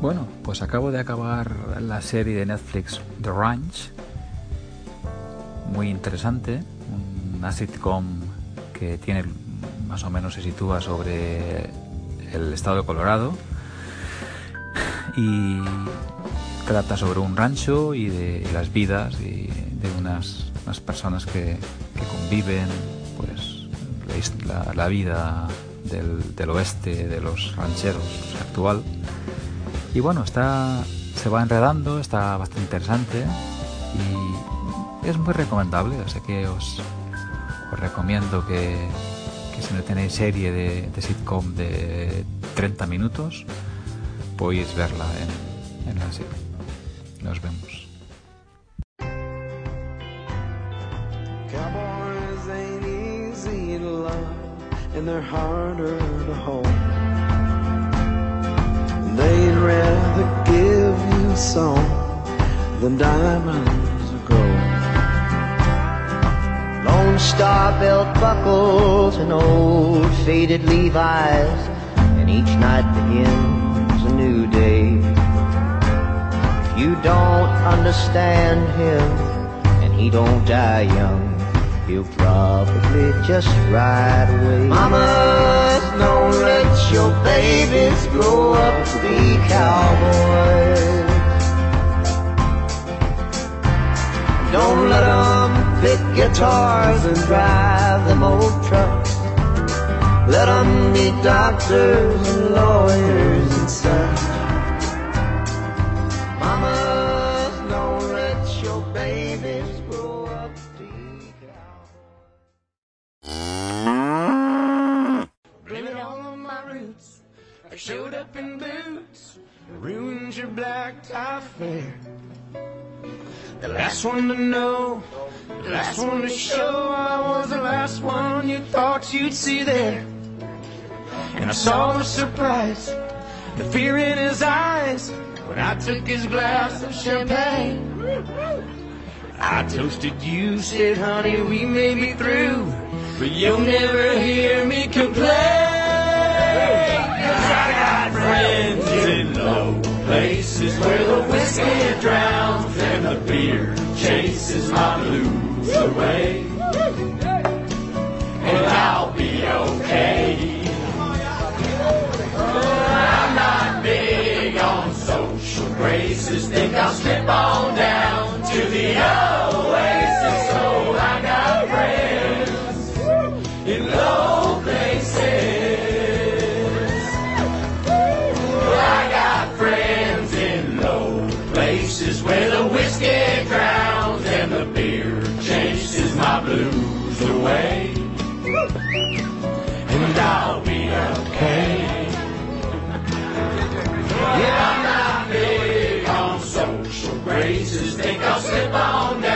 Bueno, pues acabo de acabar la serie de Netflix The Ranch. Muy interesante. Una sitcom que tiene más o menos se sitúa sobre el estado de Colorado y trata sobre un rancho y de las vidas y de unas, personas que, conviven, pues la, vida del, del, oeste de los rancheros actual. Y bueno, está, se va enredando, está bastante interesante y es muy recomendable, así que os, recomiendo que, que si no tenéis serie de, sitcom de 30 minutos, podéis verla en, en la serie. Nos vemos. Rather give you song than diamonds or gold. Lone Star belt buckles and old faded Levi's, and each night begins a new day If you don't understand him and he don't die young, he'll probably just ride away. Mamas, don't let your babies grow up to be cowboys. Don't let them pick guitars and drive them old trucks. Let them be doctors and lawyers and such. Showed up in boots, ruined your black tie fair. The last one to know, the last one to show, I was the last one you thought you'd see there. And I saw the surprise, the fear in his eyes, when I took his glass of champagne. I toasted you, said, honey, we may be through, but you'll never hear me complain. Places where the whiskey drowns and the beer chases my blues away. And I'll be okay. Yeah, I'm not big on social graces. Think I'll slip on down.